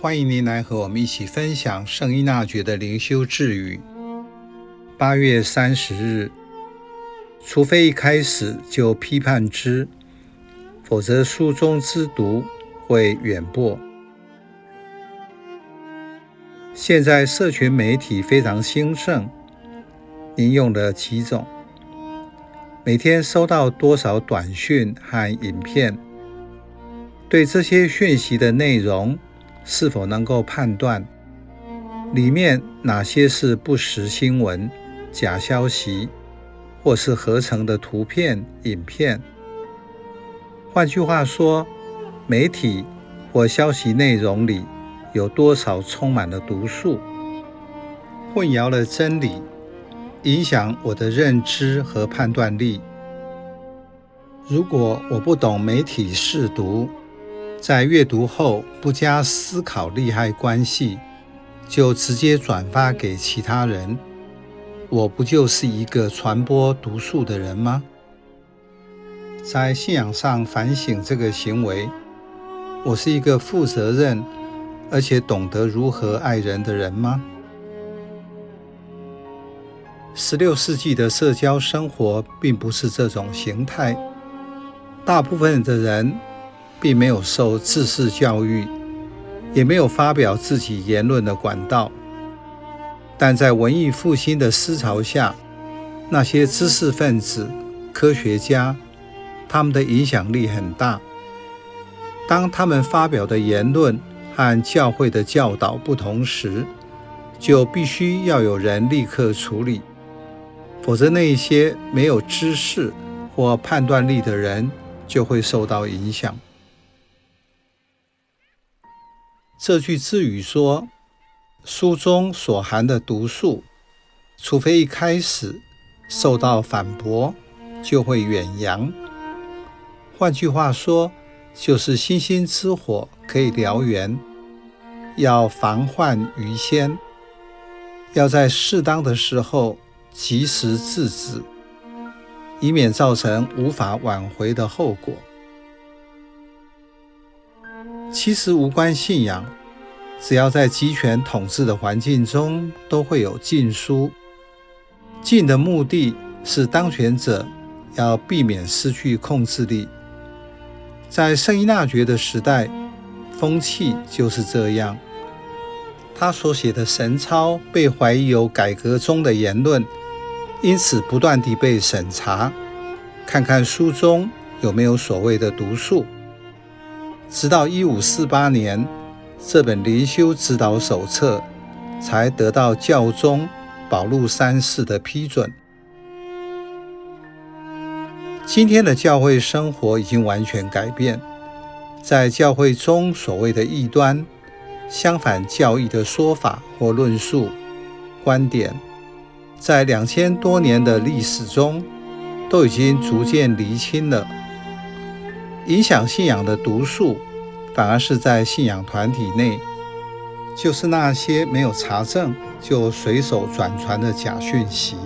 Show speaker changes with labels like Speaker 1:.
Speaker 1: 欢迎您来和我们一起分享圣依纳爵的灵修智语。八月三十日，除非一开始就批判之，否则书中之读会远播。现在社群媒体非常兴盛，您用了几种？每天收到多少短讯和影片？对这些讯息的内容，是否能够判断里面哪些是不实新闻？假消息，或是合成的图片、影片。换句话说，媒体或消息内容里有多少充满了毒素，混淆了真理，影响我的认知和判断力。如果我不懂媒体试读，在阅读后不加思考利害关系，就直接转发给其他人。我不就是一个传播毒素的人吗？在信仰上反省这个行为，我是一个负责任而且懂得如何爱人的人吗？十六世纪的社交生活并不是这种形态，大部分的人并没有受知识教育，也没有发表自己言论的管道。但在文艺复兴的思潮下，那些知识分子、科学家，他们的影响力很大。当他们发表的言论和教会的教导不同时，就必须要有人立刻处理，否则那些没有知识或判断力的人就会受到影响。这句智语说。书中所含的毒素，除非一开始受到反驳，就会远扬。换句话说，就是星星之火可以燎原，要防患于先，要在适当的时候及时制止，以免造成无法挽回的后果。其实无关信仰。只要在集权统治的环境中，都会有禁书。禁的目的是当权者要避免失去控制力。在圣依纳爵的时代，风气就是这样。他所写的神操被怀疑有改革中的言论，因此不断地被审查，看看书中有没有所谓的毒素。直到一五四八年。这本灵修指导手册才得到教宗保禄三世的批准。今天的教会生活已经完全改变，在教会中所谓的异端、相反教义的说法或论述、观点，在两千多年的历史中都已经逐渐厘清了，影响信仰的毒素。反而是在信仰团体内，就是那些没有查证就随手转传的假讯息。